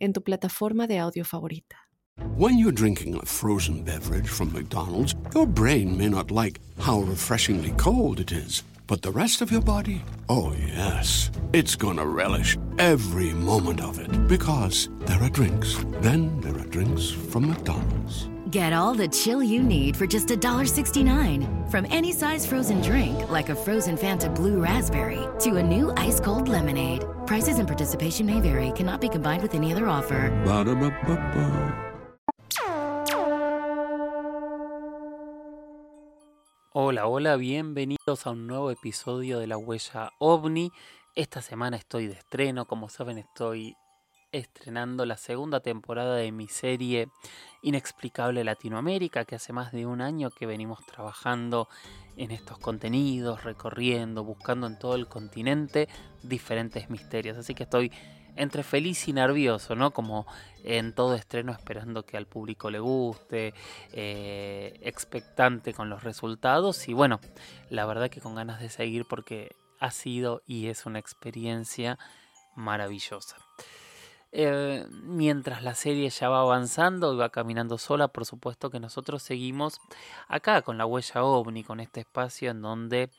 en tu plataforma de audio favorita. When you're drinking a frozen beverage from McDonald's, your brain may not like how refreshingly cold it is. But the rest of your body? Oh, yes. It's gonna relish every moment of it. Because there are drinks. Then there are drinks from McDonald's. Get all the chill you need for just $1.69. From any size frozen drink, like a frozen Fanta Blue Raspberry, to a new ice cold lemonade. Prices and participation may vary, cannot be combined with any other offer. Ba-da-ba-ba-ba. Hola, hola, bienvenidos a un nuevo episodio de La Huella OVNI. Esta semana estoy de estreno, como saben estoy estrenando la segunda temporada de mi serie Inexplicable Latinoamérica, que hace más de un año que venimos trabajando en estos contenidos, recorriendo, buscando en todo el continente diferentes misterios. Así que estoy entre feliz y nervioso, ¿no? Como en todo estreno esperando que al público le guste, eh, expectante con los resultados y bueno, la verdad que con ganas de seguir porque ha sido y es una experiencia maravillosa. Eh, mientras la serie ya va avanzando y va caminando sola, por supuesto que nosotros seguimos acá con la huella ovni, con este espacio en donde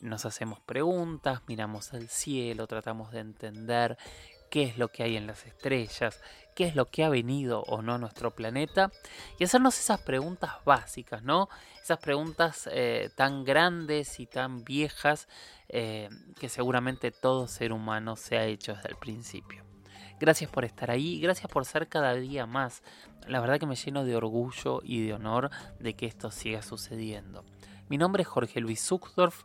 nos hacemos preguntas, miramos al cielo, tratamos de entender qué es lo que hay en las estrellas, qué es lo que ha venido o no a nuestro planeta y hacernos esas preguntas básicas, ¿no? Esas preguntas eh, tan grandes y tan viejas eh, que seguramente todo ser humano se ha hecho desde el principio. Gracias por estar ahí, gracias por ser cada día más. La verdad que me lleno de orgullo y de honor de que esto siga sucediendo. Mi nombre es Jorge Luis Zuckdorf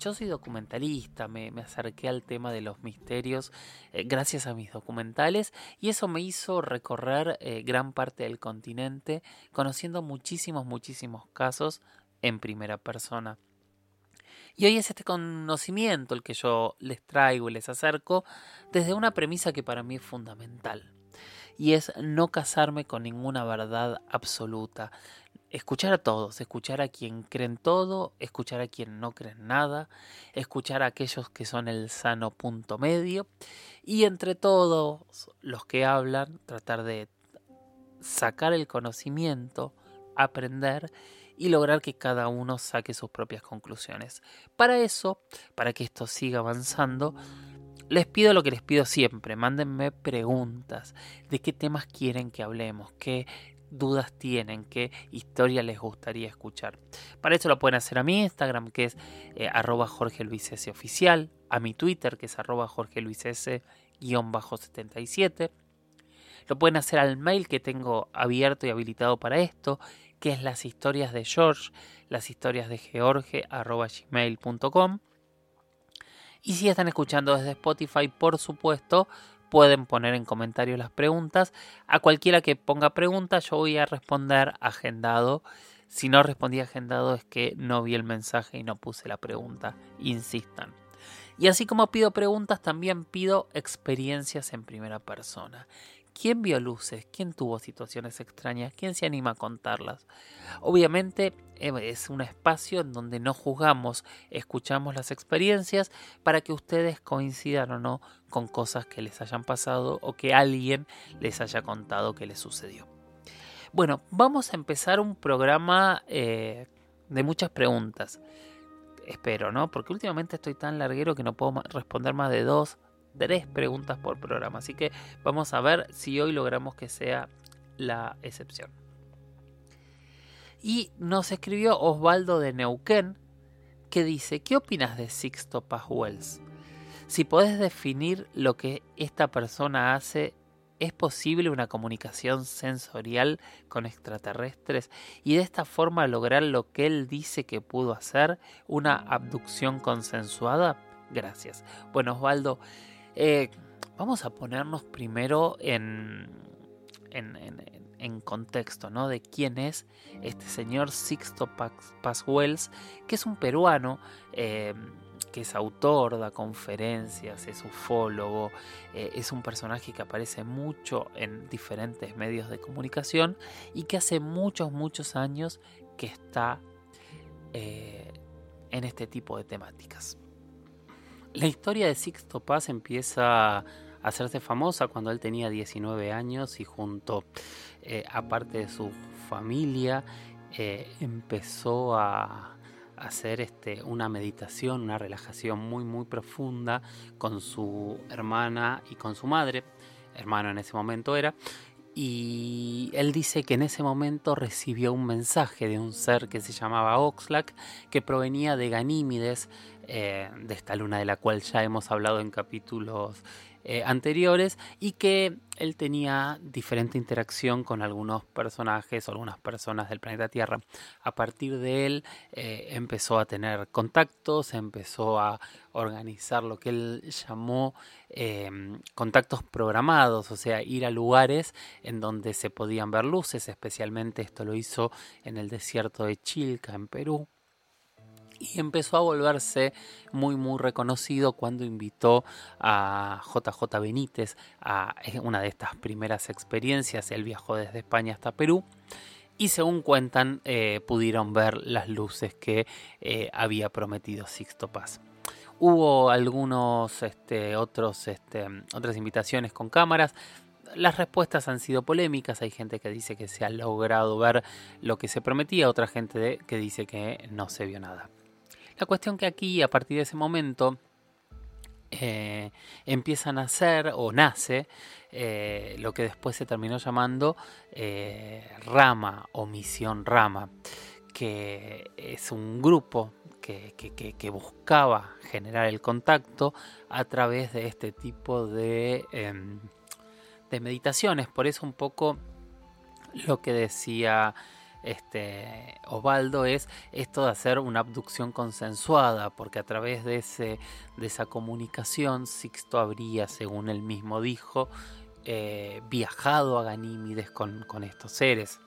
yo soy documentalista, me, acerqué al tema de los misterios eh, gracias a mis documentales y eso me hizo recorrer eh, gran parte del continente conociendo muchísimos, muchísimos casos en primera persona. Y hoy es este conocimiento el que yo les traigo y les acerco desde una premisa que para mí es fundamental. Y es no casarme con ninguna verdad absoluta escuchar a todos, escuchar a quien creen todo, escuchar a quien no creen nada, escuchar a aquellos que son el sano punto medio y entre todos los que hablan tratar de sacar el conocimiento, aprender y lograr que cada uno saque sus propias conclusiones. Para eso, para que esto siga avanzando, les pido lo que les pido siempre, mándenme preguntas de qué temas quieren que hablemos, qué dudas tienen, qué historia les gustaría escuchar. Para eso lo pueden hacer a mi Instagram, que es eh, arroba Jorge Luis oficial, a mi Twitter, que es arroba Jorge Luis S. 77. Lo pueden hacer al mail que tengo abierto y habilitado para esto, que es las historias de George, las historias de George, arroba gmail.com. Y si están escuchando desde Spotify, por supuesto, pueden poner en comentarios las preguntas. A cualquiera que ponga preguntas yo voy a responder agendado. Si no respondí agendado es que no vi el mensaje y no puse la pregunta. Insistan. Y así como pido preguntas, también pido experiencias en primera persona. ¿Quién vio luces? ¿Quién tuvo situaciones extrañas? ¿Quién se anima a contarlas? Obviamente eh, es un espacio en donde no juzgamos, escuchamos las experiencias para que ustedes coincidan o no con cosas que les hayan pasado o que alguien les haya contado que les sucedió. Bueno, vamos a empezar un programa eh, de muchas preguntas. Espero, ¿no? Porque últimamente estoy tan larguero que no puedo responder más de dos, tres preguntas por programa. Así que vamos a ver si hoy logramos que sea la excepción. Y nos escribió Osvaldo de Neuquén que dice, ¿qué opinas de Sixto Paz Wells? Si podés definir lo que esta persona hace, ¿es posible una comunicación sensorial con extraterrestres y de esta forma lograr lo que él dice que pudo hacer, una abducción consensuada? Gracias. Bueno, Osvaldo, eh, vamos a ponernos primero en, contexto, ¿no? De quién es este señor Sixto Paz, Wells, que es un peruano. Eh, que es autor, da conferencias, es ufólogo, eh, es un personaje que aparece mucho en diferentes medios de comunicación y que hace muchos, muchos años que está eh, en este tipo de temáticas. La historia de Sixto Paz empieza a hacerse famosa cuando él tenía 19 años y junto eh, a parte de su familia empezó a hacer este, una meditación, una relajación muy muy profunda con su hermana y con su madre, hermano en ese momento era, y él dice que en ese momento recibió un mensaje de un ser que se llamaba Oxlack, que provenía de Ganímides, eh, de esta luna de la cual ya hemos hablado en capítulos eh, anteriores y que él tenía diferente interacción con algunos personajes o algunas personas del planeta Tierra. A partir de él eh, empezó a tener contactos, empezó a organizar lo que él llamó em, contactos programados, o sea, ir a lugares en donde se podían ver luces, especialmente esto lo hizo en el desierto de Chilca, en Perú y empezó a volverse muy muy reconocido cuando invitó a JJ Benítez a una de estas primeras experiencias. Él viajó desde España hasta Perú y según cuentan eh, pudieron ver las luces que eh, había prometido Sixto Paz. Hubo algunos este, otros, este, otras invitaciones con cámaras. Las respuestas han sido polémicas. Hay gente que dice que se ha logrado ver lo que se prometía, otra gente que dice que no se vio nada. La cuestión que aquí, a partir de ese momento, eh, empiezan a hacer o nace eh, lo que después se terminó llamando eh, Rama o Misión Rama, que es un grupo que, buscaba generar el contacto a través de este tipo de, em, de meditaciones. Por eso un poco lo que decía este, Osvaldo es esto de hacer una abducción consensuada, porque a través de, esa comunicación Sixto habría, según él mismo dijo, eh, viajado a Ganímides con, con estos seres.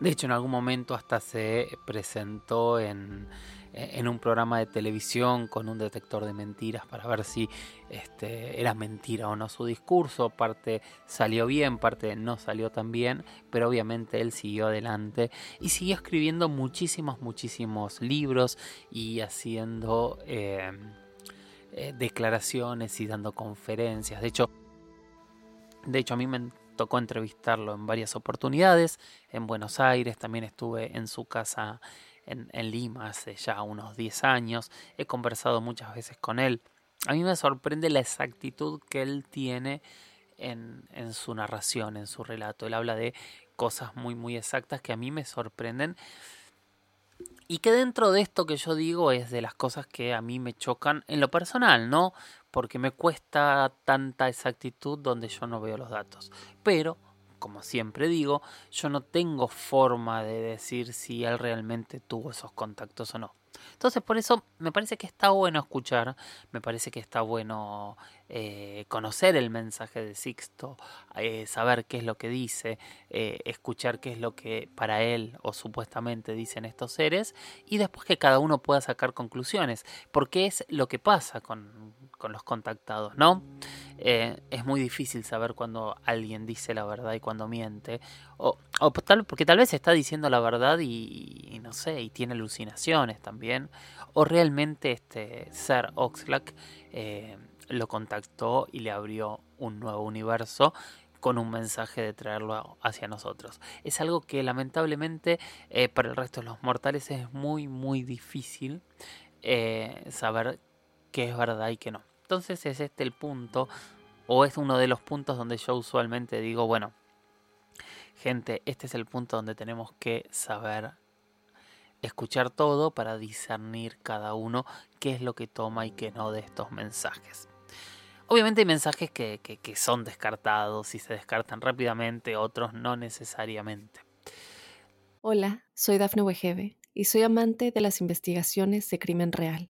De hecho, en algún momento hasta se presentó en, en un programa de televisión con un detector de mentiras para ver si este, era mentira o no su discurso. Parte salió bien, parte no salió tan bien, pero obviamente él siguió adelante y siguió escribiendo muchísimos, muchísimos libros y haciendo eh, eh, declaraciones y dando conferencias. De hecho, de hecho a mí me tocó entrevistarlo en varias oportunidades en Buenos Aires, también estuve en su casa en, Lima hace ya unos 10 años. He conversado muchas veces con él. A mí me sorprende la exactitud que él tiene en, en, su narración, en su relato. Él habla de cosas muy, muy exactas que a mí me sorprenden. Y que dentro de esto que yo digo es de las cosas que a mí me chocan en lo personal, ¿no? Porque me cuesta tanta exactitud donde yo no veo los datos. Pero como siempre digo, yo no tengo forma de decir si él realmente tuvo esos contactos o no. Entonces por eso me parece que está bueno escuchar, me parece que está bueno eh, conocer el mensaje de Sixto, eh, saber qué es lo que dice, eh, escuchar qué es lo que para él o supuestamente dicen estos seres y después que cada uno pueda sacar conclusiones, porque es lo que pasa con, con los contactados, ¿no? es muy difícil saber cuando alguien dice la verdad y cuando miente, o, o tal, porque tal vez está diciendo la verdad y, no sé, y tiene alucinaciones también, o realmente este ser Oxlack eh, lo contactó y le abrió un nuevo universo con un mensaje de traerlo hacia nosotros. Es algo que lamentablemente eh, para el resto de los mortales es muy muy difícil eh, saber qué es verdad y qué no. Entonces es este el punto, o es uno de los puntos donde yo usualmente digo, bueno, gente, este es el punto donde tenemos que saber escuchar todo para discernir cada uno qué es lo que toma y qué no de estos mensajes. Obviamente hay mensajes que, son descartados y se descartan rápidamente, otros no necesariamente. Hola, soy Dafne Wegebe y soy amante de las investigaciones de crimen real.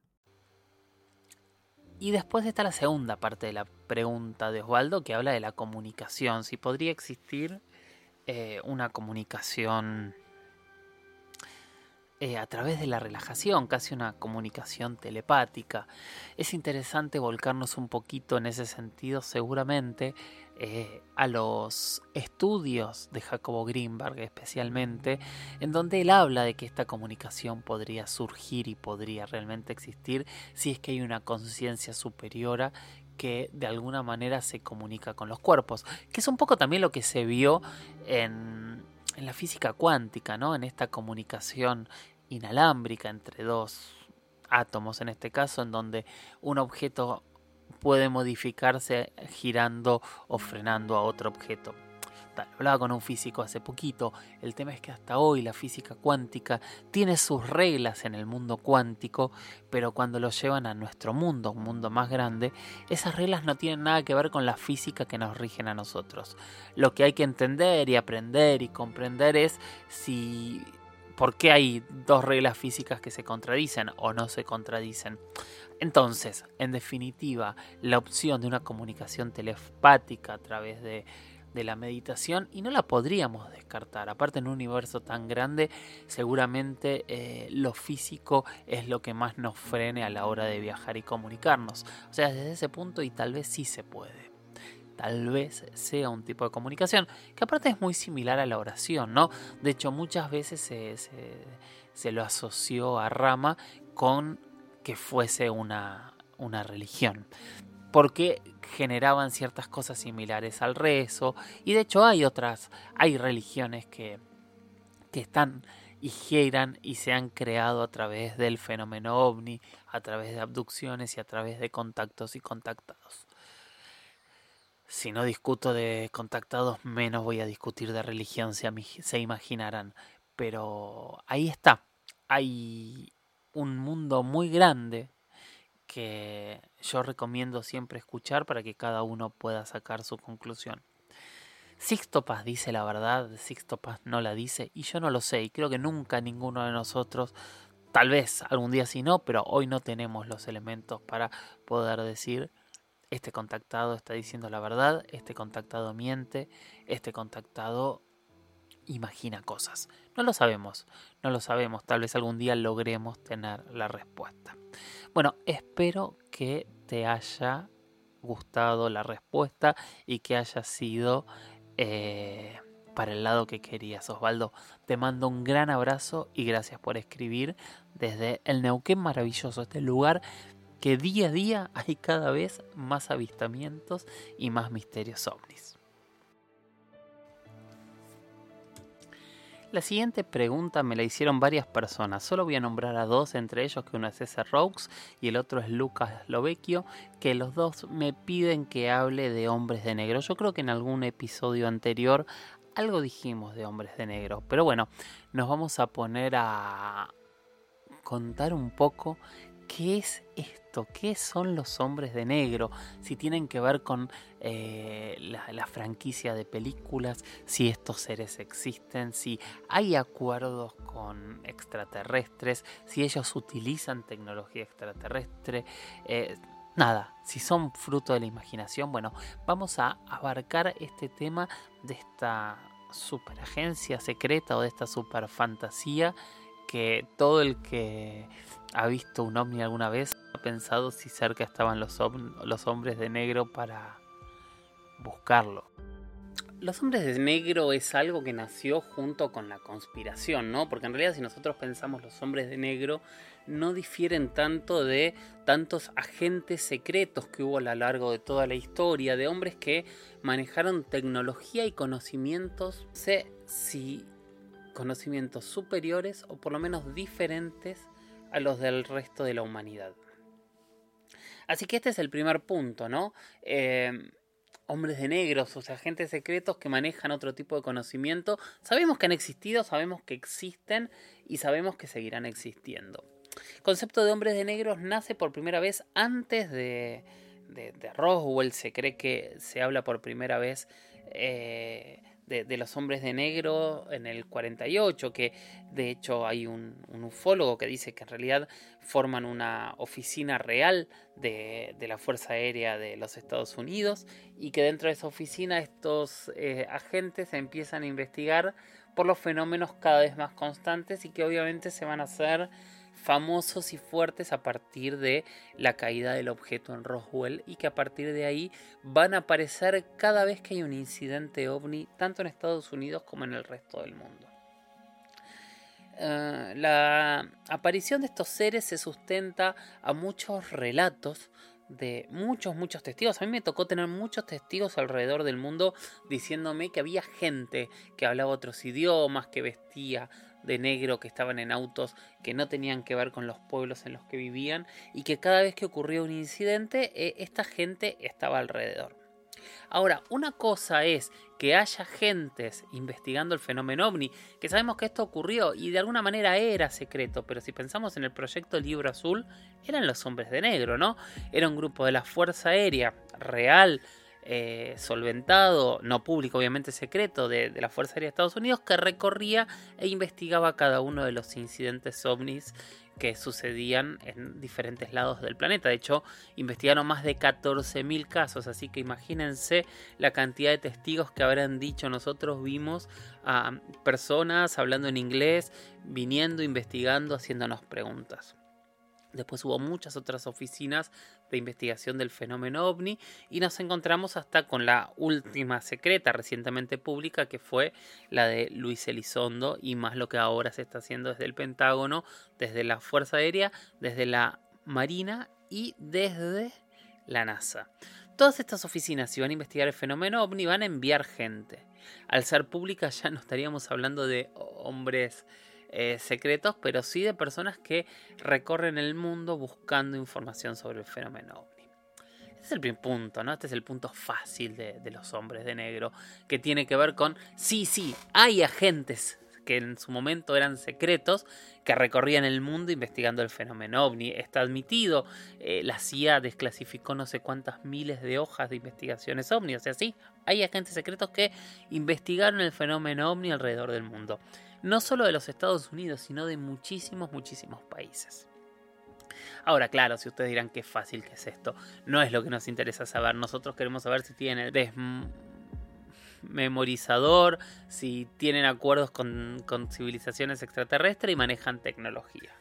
Y después está la segunda parte de la pregunta de Osvaldo que habla de la comunicación. Si podría existir eh, una comunicación eh, a través de la relajación, casi una comunicación telepática. Es interesante volcarnos un poquito en ese sentido, seguramente, eh, a los estudios de Jacobo Greenberg especialmente, en donde él habla de que esta comunicación podría surgir y podría realmente existir si es que hay una conciencia superiora que de alguna manera se comunica con los cuerpos, que es un poco también lo que se vio en, en la física cuántica, ¿no? En esta comunicación inalámbrica entre dos átomos en este caso, en donde un objeto puede modificarse girando o frenando a otro objeto. hablaba con un físico hace poquito, el tema es que hasta hoy la física cuántica tiene sus reglas en el mundo cuántico, pero cuando lo llevan a nuestro mundo, un mundo más grande, esas reglas no tienen nada que ver con la física que nos rigen a nosotros. Lo que hay que entender y aprender y comprender es si por qué hay dos reglas físicas que se contradicen o no se contradicen. Entonces, en definitiva, la opción de una comunicación telepática a través de, la meditación y no la podríamos descartar. Aparte en un universo tan grande, seguramente eh, lo físico es lo que más nos frene a la hora de viajar y comunicarnos. O sea, desde ese punto y tal vez sí se puede tal vez sea un tipo de comunicación, que aparte es muy similar a la oración, ¿no? De hecho, muchas veces se, lo asoció a Rama con que fuese una, una religión porque generaban ciertas cosas similares al rezo y de hecho hay otras, hay religiones que, que están y giran y se han creado a través del fenómeno ovni, a través de abducciones y a través de contactos y contactados. Si no discuto de contactados, menos voy a discutir de religión, se, se imaginarán. Pero ahí está. Hay un mundo muy grande que yo recomiendo siempre escuchar para que cada uno pueda sacar su conclusión. Sixto Paz dice la verdad, Sixto Paz no la dice y yo no lo sé y creo que nunca ninguno de nosotros, tal vez algún día sí no, pero hoy no tenemos los elementos para poder decir este contactado está diciendo la verdad, este contactado miente, este contactado imagina cosas. No lo sabemos, no lo sabemos, tal vez algún día logremos tener la respuesta. Bueno, espero que te haya gustado la respuesta y que haya sido eh, para el lado que querías, Osvaldo. Te mando un gran abrazo y gracias por escribir desde el Neuquén maravilloso, este lugar que día a día hay cada vez más avistamientos y más misterios ovnis. La siguiente pregunta me la hicieron varias personas, solo voy a nombrar a dos, entre ellos que uno es César Raux y el otro es Lucas Lovecchio, que los dos me piden que hable de hombres de negro. Yo creo que en algún episodio anterior algo dijimos de hombres de negro, pero bueno, nos vamos a poner a contar un poco qué es esto, qué son los hombres de negro, si tienen que ver con eh, la, franquicia de películas, si estos seres existen, si hay acuerdos con extraterrestres, si ellos utilizan tecnología extraterrestre. Eh, nada, si son fruto de la imaginación, bueno, vamos a abarcar este tema de esta superagencia secreta o de esta super fantasía que todo el que ha visto un ovni alguna vez ha pensado si cerca estaban los, los hombres de negro para buscarlo. Los hombres de negro es algo que nació junto con la conspiración, ¿no? Porque en realidad si nosotros pensamos los hombres de negro no difieren tanto de tantos agentes secretos que hubo a lo largo de toda la historia, de hombres que manejaron tecnología y conocimientos, no sé si conocimientos superiores o por lo menos diferentes a los del resto de la humanidad. Así que este es el primer punto, ¿no? Eh, hombres de negros, o sea, agentes secretos que manejan otro tipo de conocimiento. Sabemos que han existido, sabemos que existen y sabemos que seguirán existiendo. El concepto de hombres de negros nace por primera vez antes de, de, Roswell, se cree que se habla por primera vez eh, de, los hombres de negro en el 48, que de hecho hay un, ufólogo que dice que en realidad forman una oficina real de, la Fuerza Aérea de los Estados Unidos y que dentro de esa oficina estos eh, agentes empiezan a investigar por los fenómenos cada vez más constantes y que obviamente se van a hacer famosos y fuertes a partir de la caída del objeto en Roswell y que a partir de ahí van a aparecer cada vez que hay un incidente ovni, tanto en Estados Unidos como en el resto del mundo. Eh, la aparición de estos seres se sustenta a muchos relatos de muchos, muchos testigos. A mí me tocó tener muchos testigos alrededor del mundo diciéndome que había gente que hablaba otros idiomas, que vestía de negro que estaban en autos que no tenían que ver con los pueblos en los que vivían y que cada vez que ocurría un incidente eh, esta gente estaba alrededor. Ahora, una cosa es que haya gentes investigando el fenómeno ovni, que sabemos que esto ocurrió y de alguna manera era secreto, pero si pensamos en el proyecto Libro Azul, eran los hombres de negro, ¿no? Era un grupo de la Fuerza Aérea real eh, solventado, no público, obviamente secreto, de, la Fuerza Aérea de Estados Unidos, que recorría e investigaba cada uno de los incidentes ovnis que sucedían en diferentes lados del planeta. De hecho, investigaron más de 14.000 casos, así que imagínense la cantidad de testigos que habrán dicho. Nosotros vimos a personas hablando en inglés, viniendo, investigando, haciéndonos preguntas. Después hubo muchas otras oficinas de investigación del fenómeno ovni y nos encontramos hasta con la última secreta recientemente pública que fue la de Luis Elizondo y más lo que ahora se está haciendo desde el Pentágono, desde la Fuerza Aérea, desde la Marina y desde la NASA. Todas estas oficinas, si van a investigar el fenómeno ovni, van a enviar gente. Al ser públicas ya no estaríamos hablando de hombres eh, secretos, pero sí de personas que recorren el mundo buscando información sobre el fenómeno ovni. Este es el primer punto, ¿no? Este es el punto fácil de, de los hombres de negro, que tiene que ver con, sí, sí, hay agentes que en su momento eran secretos, que recorrían el mundo investigando el fenómeno ovni. Está admitido, eh, la CIA desclasificó no sé cuántas miles de hojas de investigaciones ovni, o sea, sí, hay agentes secretos que investigaron el fenómeno ovni alrededor del mundo no solo de los Estados Unidos, sino de muchísimos, muchísimos países. Ahora, claro, si ustedes dirán qué fácil que es esto, no es lo que nos interesa saber. Nosotros queremos saber si tienen desmemorizador, si tienen acuerdos con, civilizaciones extraterrestres y manejan tecnología.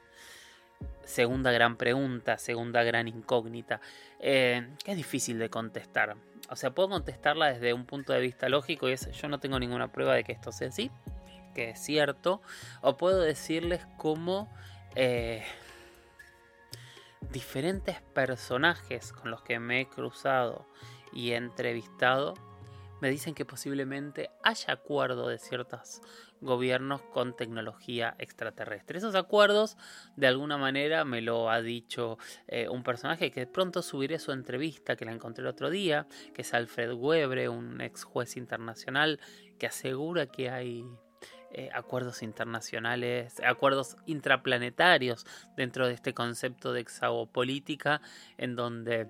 Segunda gran pregunta, segunda gran incógnita, eh, que es difícil de contestar. O sea, puedo contestarla desde un punto de vista lógico y es, yo no tengo ninguna prueba de que esto sea así, que es cierto, o puedo decirles cómo eh, diferentes personajes con los que me he cruzado y entrevistado me dicen que posiblemente haya acuerdo de ciertos gobiernos con tecnología extraterrestre. Esos acuerdos, de alguna manera, me lo ha dicho eh, un personaje que pronto subiré su entrevista, que la encontré el otro día, que es Alfred Webre, un ex juez internacional, que asegura que hay eh, acuerdos internacionales, acuerdos intraplanetarios dentro de este concepto de exagopolítica, en donde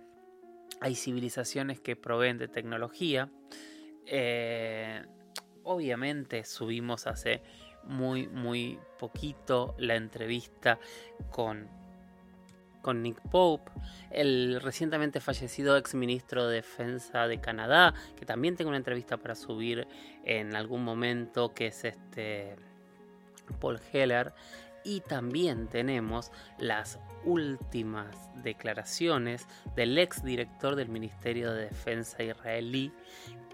hay civilizaciones que proveen de tecnología. Eh, obviamente subimos hace muy, muy poquito la entrevista con con Nick Pope, el recientemente fallecido ex ministro de Defensa de Canadá, que también tengo una entrevista para subir en algún momento, que es este Paul Heller. Y también tenemos las últimas declaraciones del ex director del Ministerio de Defensa israelí,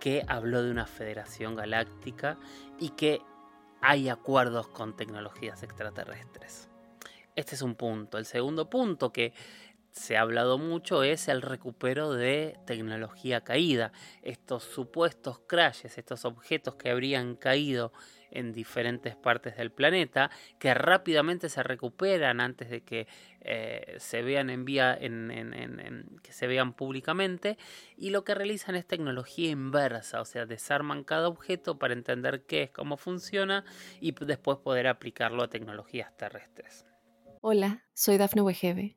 que habló de una federación galáctica y que hay acuerdos con tecnologías extraterrestres. Este es un punto. El segundo punto que se ha hablado mucho es el recupero de tecnología caída. Estos supuestos crashes, estos objetos que habrían caído en diferentes partes del planeta, que rápidamente se recuperan antes de que eh, se vean en vía en, que se vean públicamente y lo que realizan es tecnología inversa, o sea, desarman cada objeto para entender qué es, cómo funciona y después poder aplicarlo a tecnologías terrestres. Hola, soy Dafne Wegebe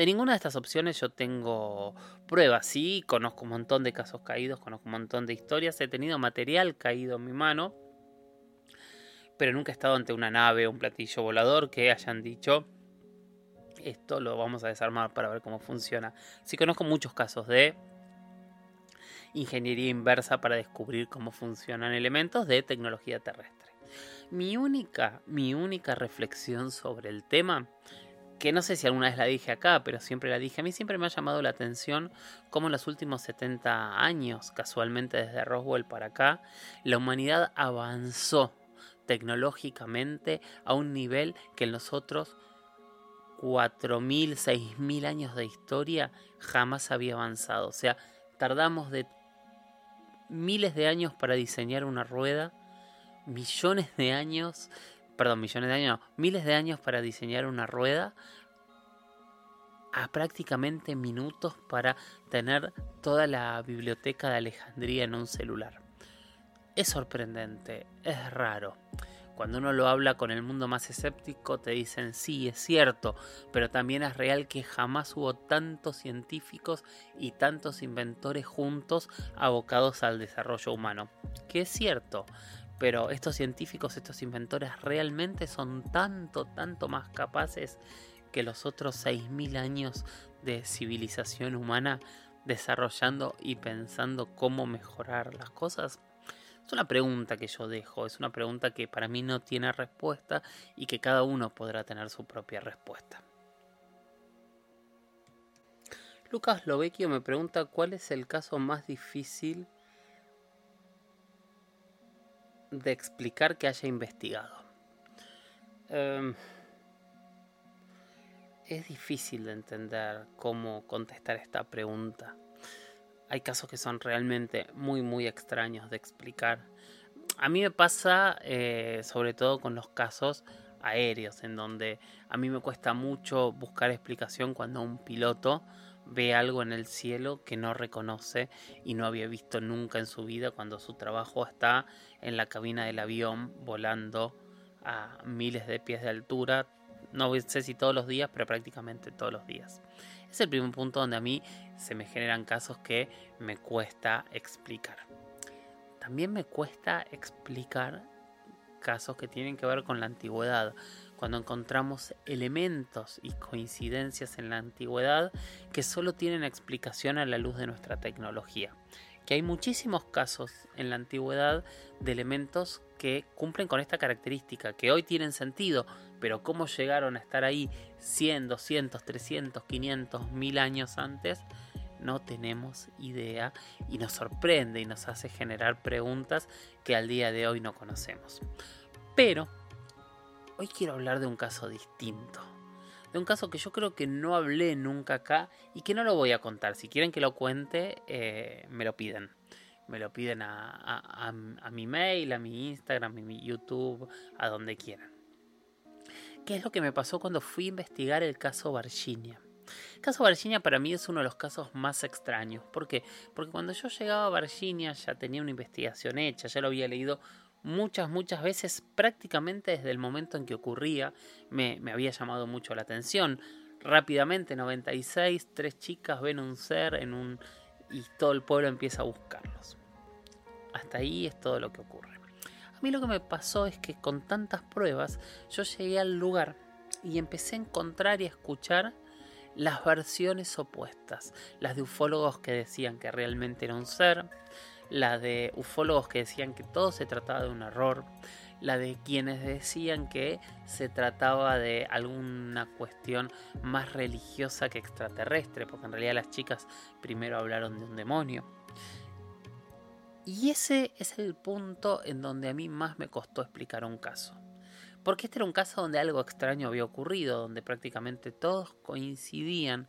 De ninguna de estas opciones yo tengo pruebas. Sí, conozco un montón de casos caídos, conozco un montón de historias, he tenido material caído en mi mano, pero nunca he estado ante una nave o un platillo volador que hayan dicho esto lo vamos a desarmar para ver cómo funciona. Sí conozco muchos casos de ingeniería inversa para descubrir cómo funcionan elementos de tecnología terrestre. Mi única, mi única reflexión sobre el tema que no sé si alguna vez la dije acá, pero siempre la dije, a mí siempre me ha llamado la atención cómo en los últimos 70 años, casualmente desde Roswell para acá, la humanidad avanzó tecnológicamente a un nivel que en los otros 4.000, 6.000 años de historia jamás había avanzado. O sea, tardamos de miles de años para diseñar una rueda, millones de años perdón, millones de años, miles de años para diseñar una rueda, a prácticamente minutos para tener toda la biblioteca de Alejandría en un celular. Es sorprendente, es raro. Cuando uno lo habla con el mundo más escéptico te dicen sí, es cierto, pero también es real que jamás hubo tantos científicos y tantos inventores juntos abocados al desarrollo humano. Que es cierto, pero estos científicos, estos inventores realmente son tanto, tanto más capaces que los otros 6.000 años de civilización humana desarrollando y pensando cómo mejorar las cosas? Es una pregunta que yo dejo, es una pregunta que para mí no tiene respuesta y que cada uno podrá tener su propia respuesta. Lucas Lovecchio me pregunta cuál es el caso más difícil de explicar que haya investigado. Em, es difícil de entender cómo contestar esta pregunta. Hay casos que son realmente muy, muy extraños de explicar. A mí me pasa eh, sobre todo con los casos aéreos, en donde a mí me cuesta mucho buscar explicación cuando un piloto ve algo en el cielo que no reconoce y no había visto nunca en su vida cuando su trabajo está en la cabina del avión volando a miles de pies de altura. No sé si todos los días, pero prácticamente todos los días. Es el primer punto donde a mí se me generan casos que me cuesta explicar. También me cuesta explicar casos que tienen que ver con la antigüedad cuando encontramos elementos y coincidencias en la antigüedad que solo tienen explicación a la luz de nuestra tecnología. Que hay muchísimos casos en la antigüedad de elementos que cumplen con esta característica, que hoy tienen sentido, pero cómo llegaron a estar ahí 100, 200, 300, 500, 1000 años antes, no tenemos idea y nos sorprende y nos hace generar preguntas que al día de hoy no conocemos. Pero Hoy quiero hablar de un caso distinto. De un caso que yo creo que no hablé nunca acá y que no lo voy a contar. Si quieren que lo cuente, eh, me lo piden. Me lo piden a, mi mail, a mi Instagram, a mi YouTube, a donde quieran. ¿Qué es lo que me pasó cuando fui a investigar el caso Virginia? El caso Virginia para mí es uno de los casos más extraños. ¿Por qué? Porque cuando yo llegaba a Virginia ya tenía una investigación hecha, ya lo había leído muchas, muchas veces, prácticamente desde el momento en que ocurría, me, me había llamado mucho la atención. Rápidamente, 96, tres chicas ven un ser en un y todo el pueblo empieza a buscarlos. Hasta ahí es todo lo que ocurre. A mí lo que me pasó es que con tantas pruebas yo llegué al lugar y empecé a encontrar y a escuchar las versiones opuestas, las de ufólogos que decían que realmente era un ser, la de ufólogos que decían que todo se trataba de un error, la de quienes decían que se trataba de alguna cuestión más religiosa que extraterrestre, porque en realidad las chicas primero hablaron de un demonio. Y ese es el punto en donde a mí más me costó explicar un caso. Porque este era un caso donde algo extraño había ocurrido, donde prácticamente todos coincidían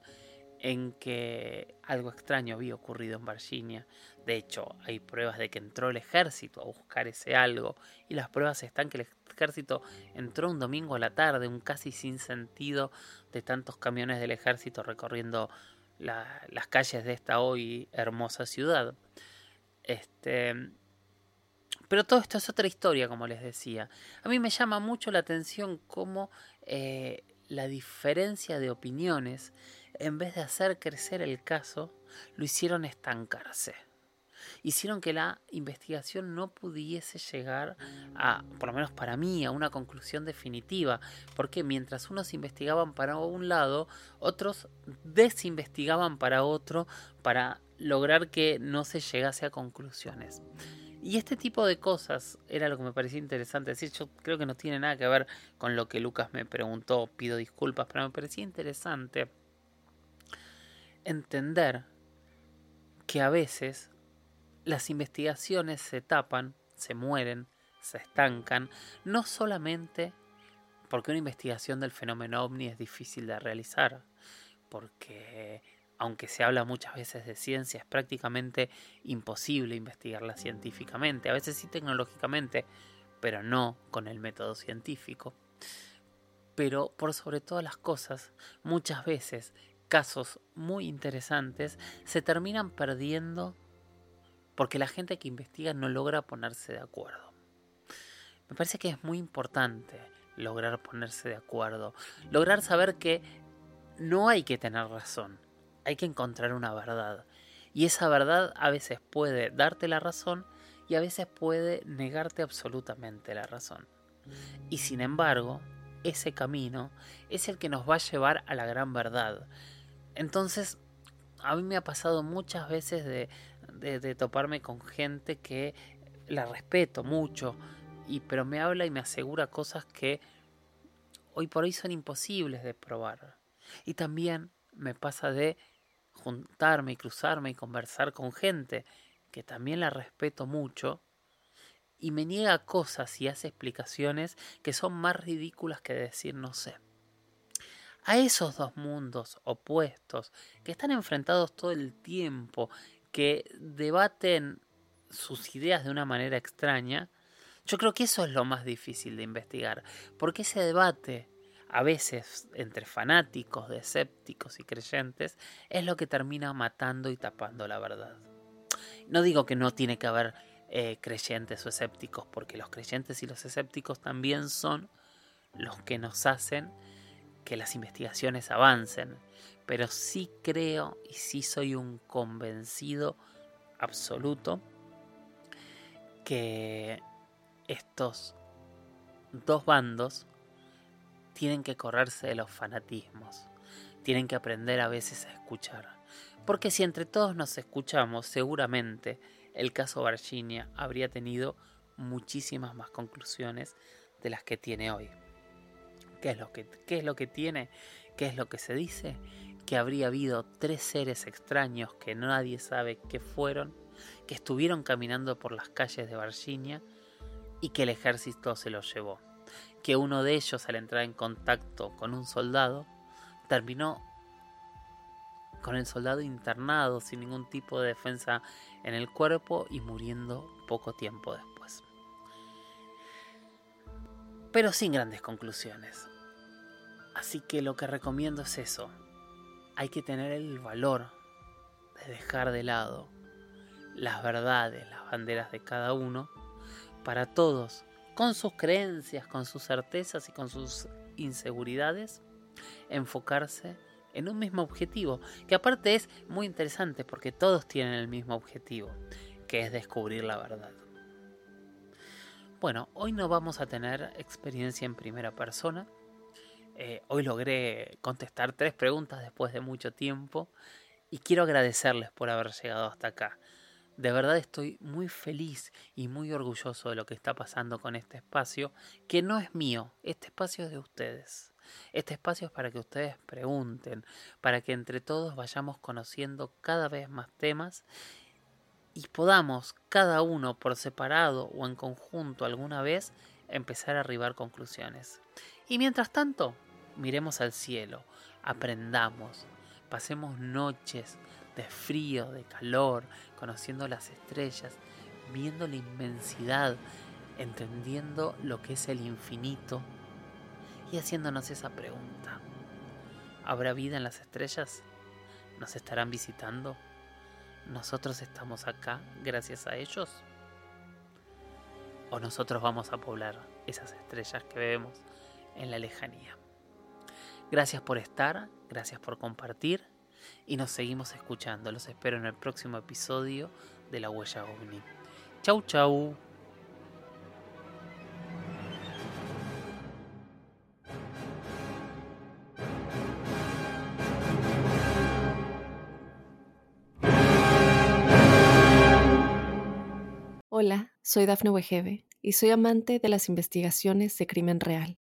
en que algo extraño había ocurrido en Virginia. De hecho, hay pruebas de que entró el ejército a buscar ese algo y las pruebas están que el ejército entró un domingo a la tarde, un casi sin sentido de tantos camiones del ejército recorriendo las calles de esta hoy hermosa ciudad. Este, pero todo esto es otra historia, como les decía. A mí me llama mucho la atención cómo eh, la diferencia de opiniones, en vez de hacer crecer el caso, lo hicieron estancarse. Hicieron que la investigación no pudiese llegar a, por lo menos para mí, a una conclusión definitiva. Porque mientras unos investigaban para un lado, otros desinvestigaban para otro para lograr que no se llegase a conclusiones. Y este tipo de cosas era lo que me parecía interesante decir. Yo creo que no tiene nada que ver con lo que Lucas me preguntó, pido disculpas, pero me parecía interesante entender que a veces las investigaciones se tapan, se mueren, se estancan, no solamente porque una investigación del fenómeno ovni es difícil de realizar, porque aunque se habla muchas veces de ciencia, es prácticamente imposible investigarla científicamente, a veces sí tecnológicamente, pero no con el método científico. Pero por sobre todas las cosas, muchas veces casos muy interesantes se terminan perdiendo porque la gente que investiga no logra ponerse de acuerdo. Me parece que es muy importante lograr ponerse de acuerdo, lograr saber que no hay que tener razón, hay que encontrar una verdad. Y esa verdad a veces puede darte la razón y a veces puede negarte absolutamente la razón. Y sin embargo, ese camino es el que nos va a llevar a la gran verdad. Entonces, a mí me ha pasado muchas veces de, toparme con gente que la respeto mucho, y, pero me habla y me asegura cosas que hoy por hoy son imposibles de probar. Y también me pasa de juntarme y cruzarme y conversar con gente que también la respeto mucho y me niega cosas y hace explicaciones que son más ridículas que decir no sé. A esos dos mundos opuestos que están enfrentados todo el tiempo, que debaten sus ideas de una manera extraña, yo creo que eso es lo más difícil de investigar, porque ese debate a veces entre fanáticos, de escépticos y creyentes, es lo que termina matando y tapando la verdad. No digo que no tiene que haber eh, creyentes o escépticos, porque los creyentes y los escépticos también son los que nos hacen que las investigaciones avancen. Pero sí creo y sí soy un convencido absoluto que estos dos bandos tienen que correrse de los fanatismos, tienen que aprender a veces a escuchar. Porque si entre todos nos escuchamos, seguramente el caso Virginia habría tenido muchísimas más conclusiones de las que tiene hoy. ¿Qué es lo que, qué es lo que tiene? ¿Qué es lo que se dice? Que habría habido tres seres extraños que nadie sabe qué fueron, que estuvieron caminando por las calles de Virginia y que el ejército se los llevó que uno de ellos al entrar en contacto con un soldado terminó con el soldado internado sin ningún tipo de defensa en el cuerpo y muriendo poco tiempo después. Pero sin grandes conclusiones. Así que lo que recomiendo es eso. Hay que tener el valor de dejar de lado las verdades, las banderas de cada uno, para todos con sus creencias, con sus certezas y con sus inseguridades, enfocarse en un mismo objetivo, que aparte es muy interesante porque todos tienen el mismo objetivo, que es descubrir la verdad. Bueno, hoy no vamos a tener experiencia en primera persona, Eh, hoy logré contestar tres preguntas después de mucho tiempo y quiero agradecerles por haber llegado hasta acá. De verdad estoy muy feliz y muy orgulloso de lo que está pasando con este espacio, que no es mío, este espacio es de ustedes. Este espacio es para que ustedes pregunten, para que entre todos vayamos conociendo cada vez más temas y podamos, cada uno por separado o en conjunto alguna vez, empezar a arribar conclusiones. Y mientras tanto, miremos al cielo, aprendamos, pasemos noches de frío, de calor, conociendo las estrellas, viendo la inmensidad, entendiendo lo que es el infinito y haciéndonos esa pregunta. ¿Habrá vida en las estrellas? ¿Nos estarán visitando? ¿Nosotros estamos acá gracias a ellos? ¿O nosotros vamos a poblar esas estrellas que vemos en la lejanía? Gracias por estar, gracias por compartir y nos seguimos escuchando. Los espero en el próximo episodio de La Huella OVNI. Chau, chau. Hola, soy Dafne Wegebe y soy amante de las investigaciones de crimen real.